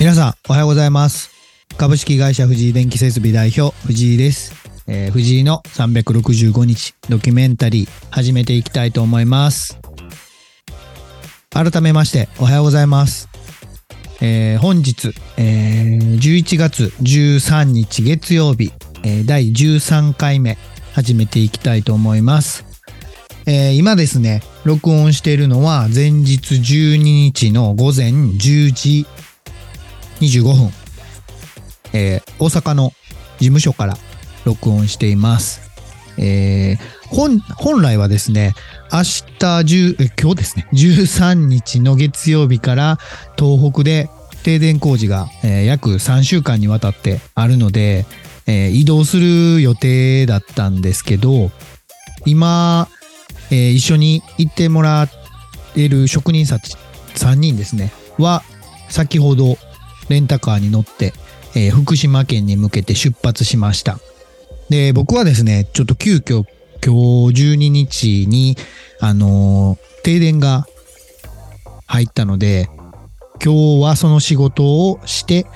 皆さん、おはようございます。株式会社藤井電気設備代表、藤井です。えー藤井の365日ドキュメンタリー始めていきたいと思います。改めまして、おはようございます。えー本日、えー11月13日月曜日、えー第13回目始めていきたいと思います。えー今ですね、録音しているのは前日12日の午前10時25分、えー大阪の事務所から録音しています。えー本、本来はですね、明日10、今日ですね、13日の月曜日から東北で停電工事が、えー約3週間にわたってあるので、えー移動する予定だったんですけど、今、えー一緒に行ってもらっている職人さち3人ですね、は、先ほどレンタカーに乗って、えー福島県に向けて出発しました。で、僕はですね、ちょっと急遽今日12日に、あのー停電が入ったので、今日はその仕事をして、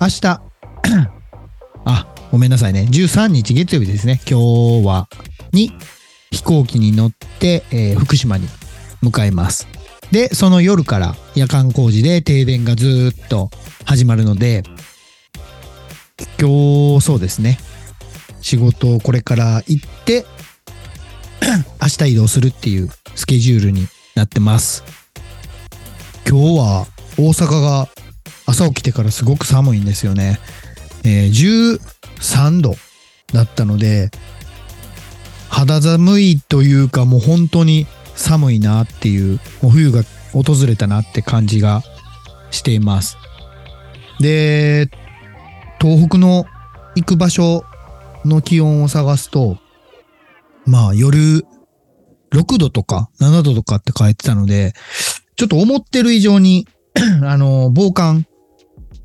明日、あ、ごめんなさいね、13日月曜日ですね、今日は、に飛行機に乗って、えー福島に向かいます。で、その夜から夜間工事で停電がずっと始まるので、今日そうですね、仕事をこれから行って、明日移動するっていうスケジュールになってます。今日は大阪が朝起きてからすごく寒いんですよね。えー13度だったので、肌寒いというかもう本当に寒いなっていう、もう冬が訪れたなって感じがしています。で、東北の行く場所の気温を探すと、まあ夜6度とか7度とかって書いてたので、ちょっと思ってる以上に、あの、防寒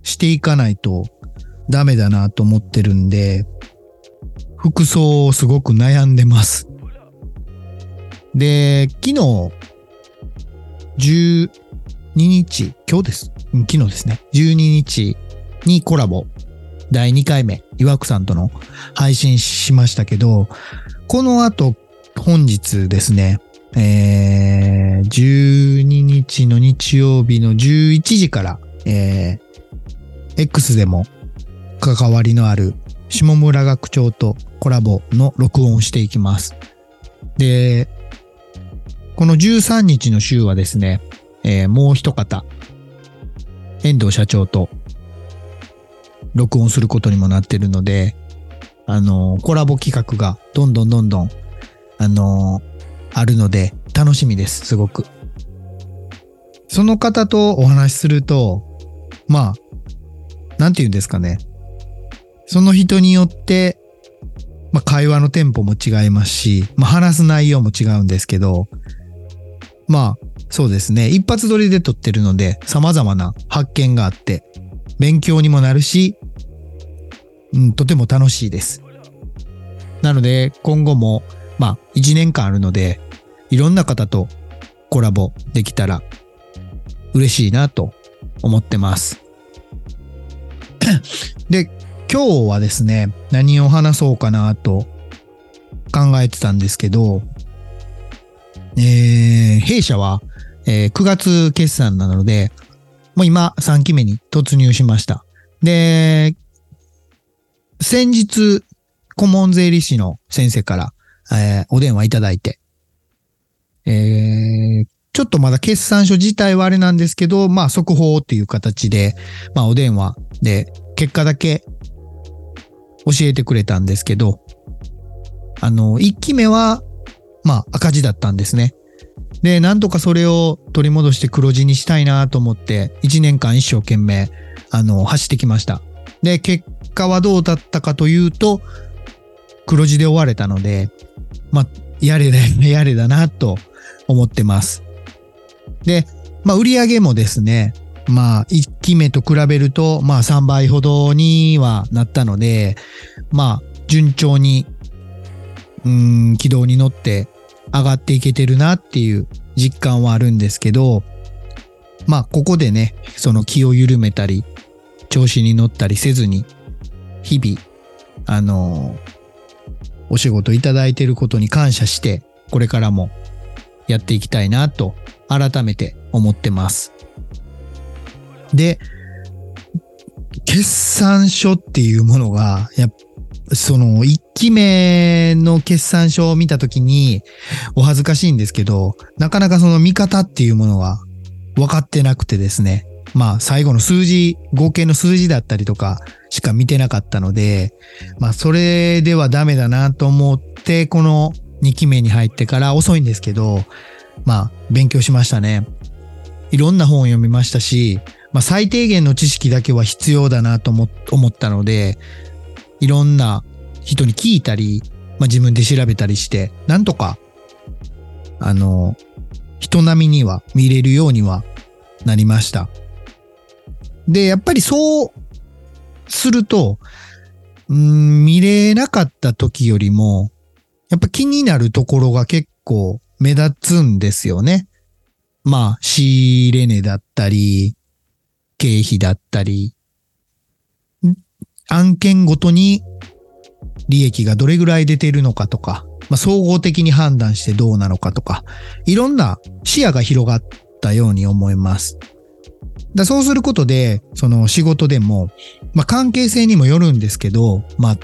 していかないとダメだなと思ってるんで、服装をすごく悩んでます。で、昨日、12日、今日です。昨日ですね。12日にコラボ、第2回目、岩久さんとの配信しましたけど、この後、本日ですね、えー、12日の日曜日の11時から、えー、X でも関わりのある下村学長とコラボの録音をしていきます。で、この13日の週はですね、えーもう一方、遠藤社長と録音することにもなってるので、あのーコラボ企画がどんどんどんどん、あのーあるので、楽しみです、すごく。その方とお話しすると、まあ、なんて言うんですかね。その人によって、まあ、会話のテンポも違いますし、まあ、話す内容も違うんですけど、まあ、そうですね。一発撮りで撮ってるので、様々な発見があって、勉強にもなるし、うん、とても楽しいです。なので、今後も、まあ、一年間あるので、いろんな方とコラボできたら嬉しいなと思ってます。で、今日はですね、何を話そうかなと考えてたんですけど、えー、弊社は、えー9月決算なので、もう今3期目に突入しました。で、先日、顧問税理士の先生から、えーお電話いただいて、えーちょっとまだ決算書自体はあれなんですけど、まあ速報っていう形で、まあお電話で結果だけ教えてくれたんですけど、あの、1期目は、まあ赤字だったんですね。で、なんとかそれを取り戻して黒字にしたいなと思って、1年間一生懸命、あの、走ってきました。で、結果はどうだったかというと、黒字で終われたので、まあ、やれだ、やれだなと思ってます。で、まあ、売上もですね、まあ、1期目と比べると、まあ、3倍ほどにはなったので、まあ、順調に、うーん、軌道に乗って上がっていけてるなっていう実感はあるんですけど、まあ、ここでね、その気を緩めたり、調子に乗ったりせずに、日々、あの、お仕事いただいてることに感謝して、これからもやっていきたいなと改めて思ってます。で、決算書っていうものが、やその1期目の決算書を見たときにお恥ずかしいんですけど、なかなかその見方っていうものは分かってなくてですね。まあ最後の数字、合計の数字だったりとかしか見てなかったので、まあそれではダメだなと思って、この2期目に入ってから遅いんですけど、まあ勉強しましたね。いろんな本を読みましたし、まあ最低限の知識だけは必要だなと思ったので、いろんな人に聞いたり、まあ自分で調べたりして、なんとか、あの、人並みには見れるようにはなりました。で、やっぱりそうすると、うん、見れなかった時よりも、やっぱ気になるところが結構目立つんですよね。まあ、仕入れ値だったり、経費だったり、案件ごとに利益がどれぐらい出ているのかとか、まあ、総合的に判断してどうなのかとか、いろんな視野が広がったように思います。だそうすることで、その仕事でも、まあ、関係性にもよるんですけど、まあ、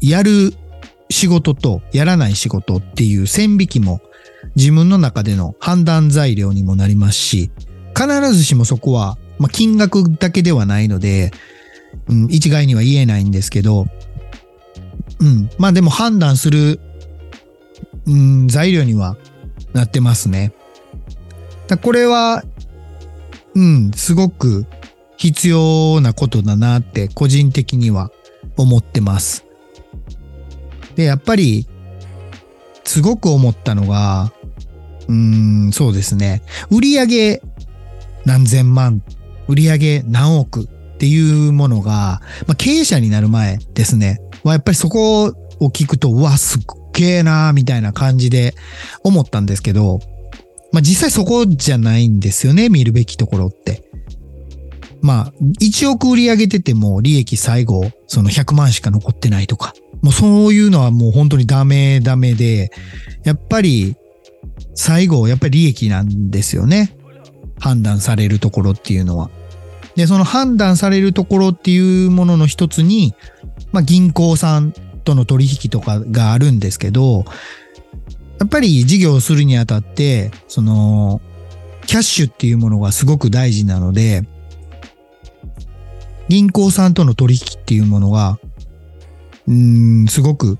やる仕事とやらない仕事っていう線引きも自分の中での判断材料にもなりますし、必ずしもそこは、まあ、金額だけではないので、うん、一概には言えないんですけど、うん。まあでも判断する、うん、材料にはなってますね。だこれは、うん、すごく必要なことだなって個人的には思ってます。で、やっぱり、すごく思ったのが、うん、そうですね。売上何千万、売上何億っていうものが、まあ、経営者になる前ですね。はやっぱりそこを聞くと、うわ、すっげえなーみたいな感じで思ったんですけど、まあ実際そこじゃないんですよね、見るべきところって。まあ、1億売り上げてても利益最後、その100万しか残ってないとか、もうそういうのはもう本当にダメダメで、やっぱり最後、やっぱり利益なんですよね。判断されるところっていうのは。で、その判断されるところっていうものの一つに、まあ銀行さんとの取引とかがあるんですけど、やっぱり事業をするにあたって、その、キャッシュっていうものがすごく大事なので、銀行さんとの取引っていうものが、うん、すごく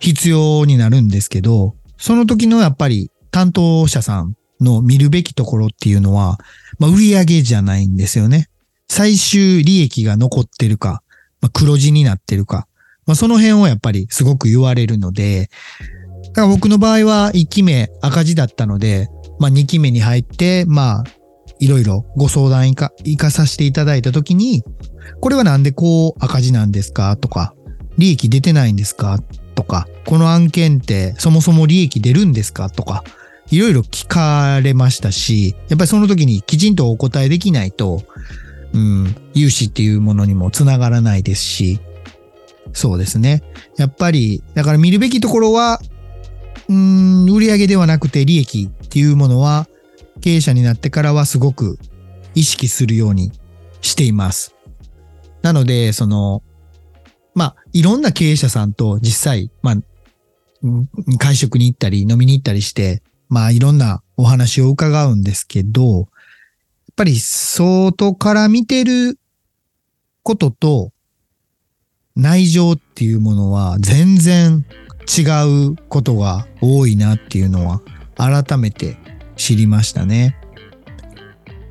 必要になるんですけど、その時のやっぱり担当者さんの見るべきところっていうのは、まあ、売上じゃないんですよね。最終利益が残ってるか、まあ、黒字になってるか、まあ、その辺をやっぱりすごく言われるので、だから僕の場合は1期目赤字だったので、まあ2期目に入って、まあ、いろいろご相談いか、いかさせていただいたときに、これはなんでこう赤字なんですかとか、利益出てないんですかとか、この案件ってそもそも利益出るんですかとか、いろいろ聞かれましたし、やっぱりその時にきちんとお答えできないと、うん、融資っていうものにもつながらないですし、そうですね。やっぱり、だから見るべきところは、うん、売上ではなくて利益っていうものは、経営者になってからはすごく意識するようにしています。なので、その、まあ、いろんな経営者さんと実際、まあ、会食に行ったり飲みに行ったりして、まあ、いろんなお話を伺うんですけど、ぱり外から見てることと内情っていうものは全然違うことが多いなっていうのは改めて知りましたね。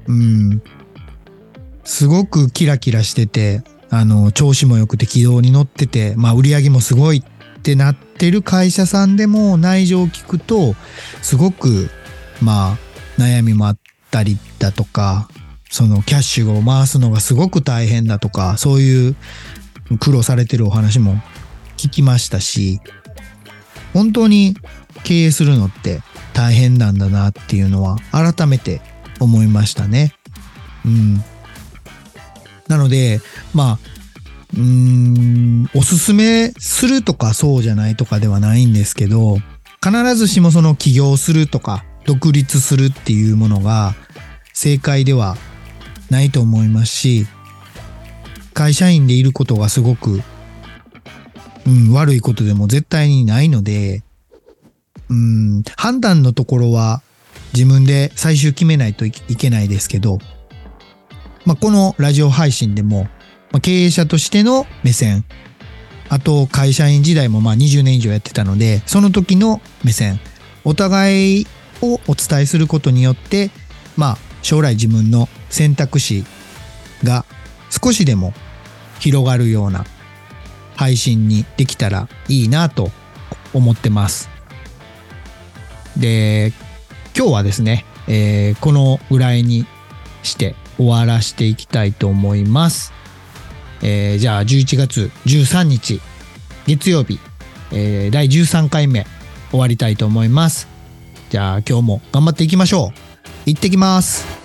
うん。すごくキラキラしてて、あの、調子も良くて軌道に乗ってて、まあ売り上げもすごいってなってる会社さんでも内情を聞くと、すごく、まあ、悩みもあってったりだとか、そのキャッシュを回すのがすごく大変だとか、そういう苦労されてるお話も聞きましたし、本当に経営するのって大変なんだなっていうのは改めて思いましたね。うん。なので、まあ、うーん、おすすめするとかそうじゃないとかではないんですけど、必ずしもその起業するとか独立するっていうものが正解ではないと思いますし、会社員でいることがすごく、うん、悪いことでも絶対にないので、うん、判断のところは自分で最終決めないといけないですけど、まあ、このラジオ配信でも、まあ、経営者としての目線、あと会社員時代もまあ20年以上やってたので、その時の目線、お互いをお伝えすることによって、まあ将来自分の選択肢が少しでも広がるような配信にできたらいいなと思ってます。で、今日はですね、えー、このぐらいにして終わらしていきたいと思います。えー、じゃあ11月13日月曜日、えー、第13回目終わりたいと思います。じゃあ今日も頑張っていきましょう。行ってきます。